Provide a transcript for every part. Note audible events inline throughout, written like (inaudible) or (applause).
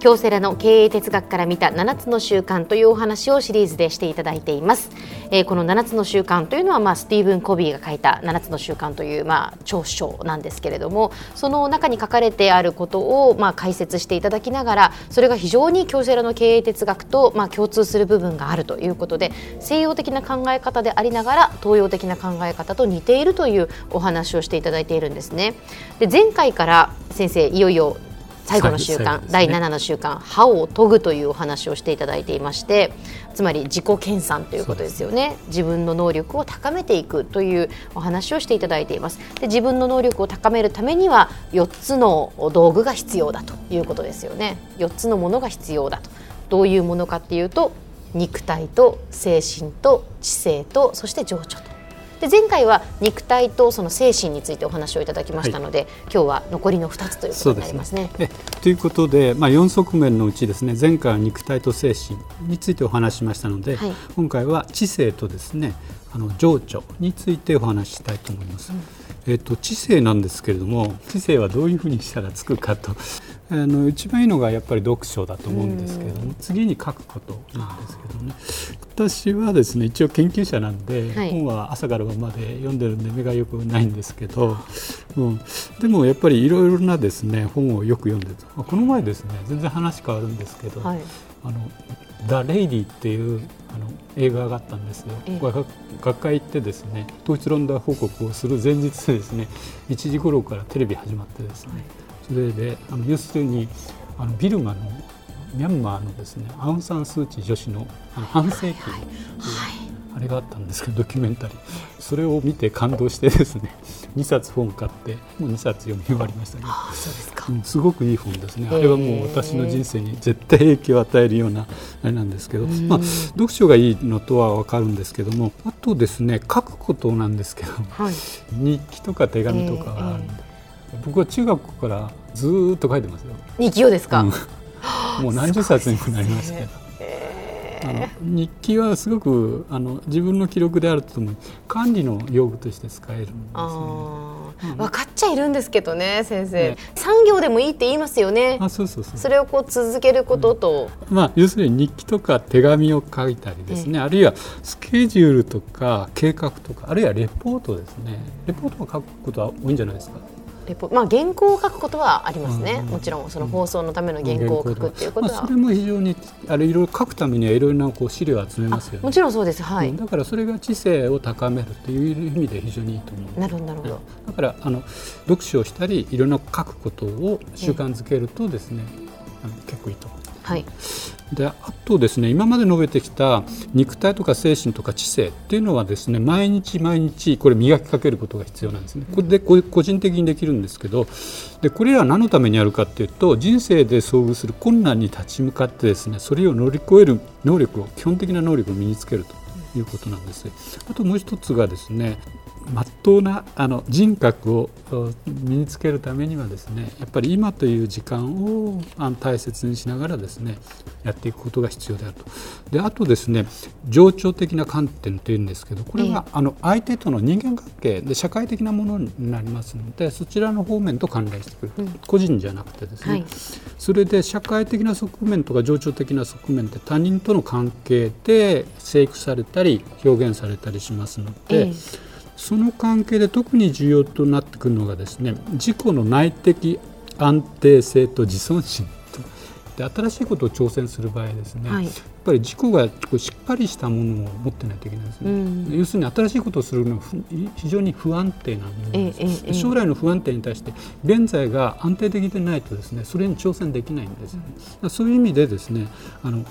京セラの経営哲学から見た7つの習慣というお話をシリーズでしていただいています、えー、この7つの習慣というのは、まあ、スティーブン・コビーが書いた7つの習慣という、まあ、長所なんですけれどもその中に書かれてあることを、まあ、解説していただきながらそれが非常に京セラの経営哲学と、まあ、共通する部分があるということで西洋的な考え方でありながら東洋的な考え方と似ているというお話をしていただいているんですね。で前回から先生いよいよ最後の習慣、ね、第7の習慣歯を研ぐというお話をしていただいていましてつまり自己研鑽ということですよね。自分の能力を高めていくというお話をしていただいています。で自分の能力を高めるためには4つの道具が必要だということですよね。4つのものが必要だと。どういうものかっていうと肉体と精神と知性とそして情緒とで前回は肉体とその精神についてお話をいただきましたので、はい、今日は残りの2つということになりますね。すねということで、まあ、4側面のうちですね前回は肉体と精神についてお話ししましたので、はい、今回は知性とですねあの情緒についてお話ししたいと思います。うんえっと、知性なんですけれども知性はどういうふうにしたらつくかとあの一番いいのがやっぱり読書だと思うんですけれども次に書くことなんですけどね。私はですね一応研究者なんで、はい、本は朝から晩まで読んでるんで目がよくないんですけど、うん、でもやっぱりいろいろなですね本をよく読んでるこの前ですね全然話変わるんですけど、はい、あのダ・レイディっていうあの映画があったんですよ、学会行ってですね統一論壇報告をする前日ですね1時頃からテレビ始まってですね、はい、それであの要するにあのビルマのミャンマーのですねアウン・サン・スー・チー女子のあの半世紀、はい。はい。あれがあったんですけどドキュメンタリー。それを見て感動してですね (laughs) 2冊本買ってもう2冊読み終わりましたけど。そうですか、うん、すごくいい本ですね。あれはもう私の人生に絶対影響を与えるようなあれなんですけど、まあ、読書がいいのとは分かるんですけどもあとですね書くことなんですけど、はい、(laughs) 日記とか手紙とかがあるんで、僕は中学からずっと書いてますよ。日記をですか、うん、(laughs) もう何十冊にもなりますけど。あの日記はすごくあの自分の記録であるとともに管理の用具として使えるんですね。分かっちゃいるんですけどね先生、ね、産業でもいいって言いますよね。あそうそうそう。それをこう続けることと、うん、まあ、要するに日記とか手紙を書いたりですね、あるいはスケジュールとか計画とかあるいはレポートですね。レポートを書くことは多いんじゃないですか？レポまあ原稿を書くことはありますね、うん、もちろんその放送のための原稿を書くっていうことは、まあ、それも非常にあれいろいろ書くためにはいろいろなこう資料を集めますよね。もちろんそうです。はい、だからそれが知性を高めるという意味で非常にいいと思う。なるほどなるほど。だからあの読書をしたりいろんな書くことを習慣づけるとですね、あの結構いいと思うはい、であとですね今まで述べてきた肉体とか精神とか知性っていうのはですね毎日毎日これ磨きかけることが必要なんですね。これで個人的にできるんですけどでこれらは何のためにやるかっていうと人生で遭遇する困難に立ち向かってですねそれを乗り越える能力を基本的な能力を身につけるということなんです。あともう一つがですねまっとうなあの人格を身につけるためにはですねやっぱり今という時間を大切にしながらですねやっていくことが必要であると。であとですね情緒的な観点というんですけどこれは、あの相手との人間関係で社会的なものになりますのでそちらの方面と関連してくる、うん、個人じゃなくてですね、はい、それで社会的な側面とか情緒的な側面って他人との関係で生育されたり表現されたりしますので。その関係で特に重要となってくるのがですね自己の内的安定性と自尊心で新しいことを挑戦する場合ですね、はい、やっぱり自己がしっかりしたものを持ってないといけないですね、うん、要するに新しいことをするのは非常に不安定なものです、ええ、将来の不安定に対して現在が安定的でないとですねそれに挑戦できないんです、うん、そういう意味でですねあの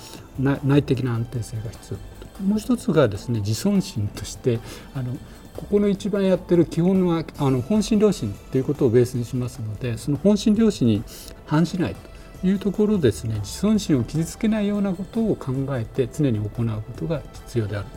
内的な安定性が必要。もう一つがですね自尊心としてあのここの一番やってる基本はあの本心良心ということをベースにしますのでその本心良心に反しないというところですね自尊心を傷つけないようなことを考えて常に行うことが必要である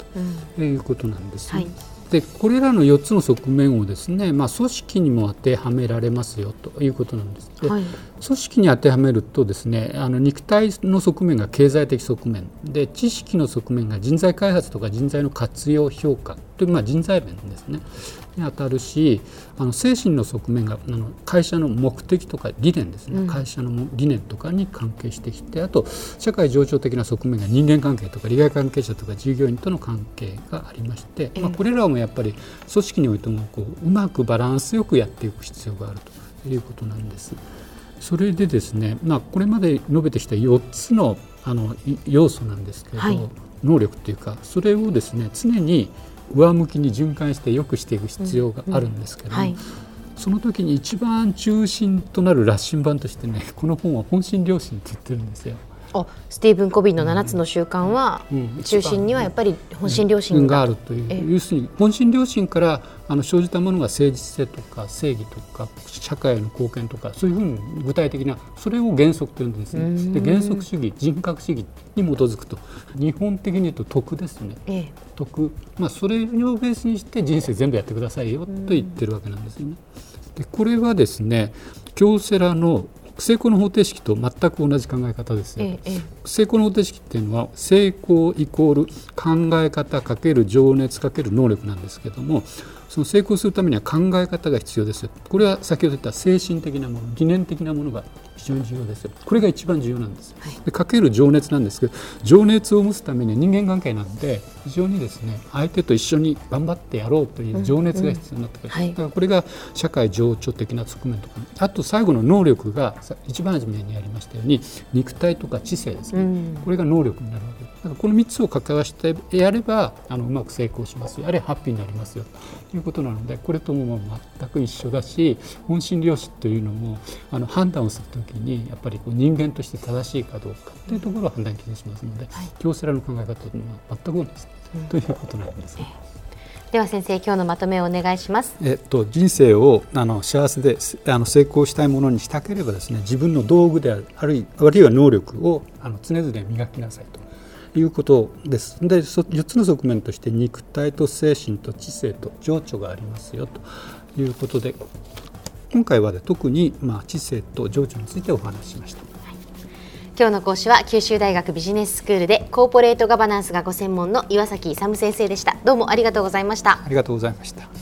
ということなんです、はい、でこれらの4つの側面をですね、まあ、組織にも当てはめられますよということなんです。で、はい、組織に当てはめるとですねあの肉体の側面が経済的側面。で知識の側面が人材開発とか人材の活用評価という、まあ、人材面ですね。に当たるしあの精神の側面があの会社の目的とか理念ですね、うん、会社の理念とかに関係してきてあと社会情緒的な側面が人間関係とか利害関係者とか従業員との関係がありまして、まあ、これらもやっぱり組織においてもこううまくバランスよくやっていく必要があるということなんです。それでですね、まあ、これまで述べてきた4つのあの要素なんですけれど、はい、能力というかそれをですね常に上向きに循環して良くしていく必要があるんですけども、うんうんはい、その時に一番中心となる羅針盤としてねこの本は本心良心って言ってるんですよ。スティーブン・コビンの7つの習慣は、中心にはやっぱり本心良心があるという、要するに本心良心からあの生じたものが誠実性とか正義とか社会への貢献とかそういうふうに具体的なそれを原則というん。ですねで原則主義人格主義に基づくと日本的に言うと徳ですね、ええ、徳、まあ、それをベースにして人生全部やってくださいよと言ってるわけなん。ですよね。でこれはですね京セラの成功の方程式と全く同じ考え方ですよ、ええ、成功の方程式っていうのは成功イコール考え方かける情熱かける能力なんですけどもその成功するためには考え方が必要ですよ。これは先ほど言った精神的なもの理念的なものが非常に重要ですよ。これが一番重要なんです、はい、でかける情熱なんですけど情熱を持つために人間関係なんで非常にですね相手と一緒に頑張ってやろうという情熱が必要になってくる、うん。うん、だからこれが社会情緒的な側面とかあと最後の能力が一番初めにありましたように肉体とか知性ですね、うん、これが能力になるわけ。ですだからこの3つを掛け合わせてやればあのうまく成功しますよ。あるいはハッピーになりますよ。ということなのでこれとも全く一緒だし本心良心というのもあの判断をするときにやっぱりこう人間として正しいかどうかというところを判断基準しますので、はい、京セラの考え方というのは全く同じということなんです。では先生今日のまとめをお願いします。えっと人生をあの幸せであの成功したいものにしたければですね自分の道具であるあるいは能力をあの常々磨きなさいと。いうことです。で4つの側面として肉体と精神と知性と情緒がありますよということで今回は、ね、特に、まあ、知性と情緒についてお話ししました。今日の講師は九州大学ビジネススクールでコーポレートガバナンスがご専門の岩崎勇先生でしたどうもありがとうございましたありがとうございました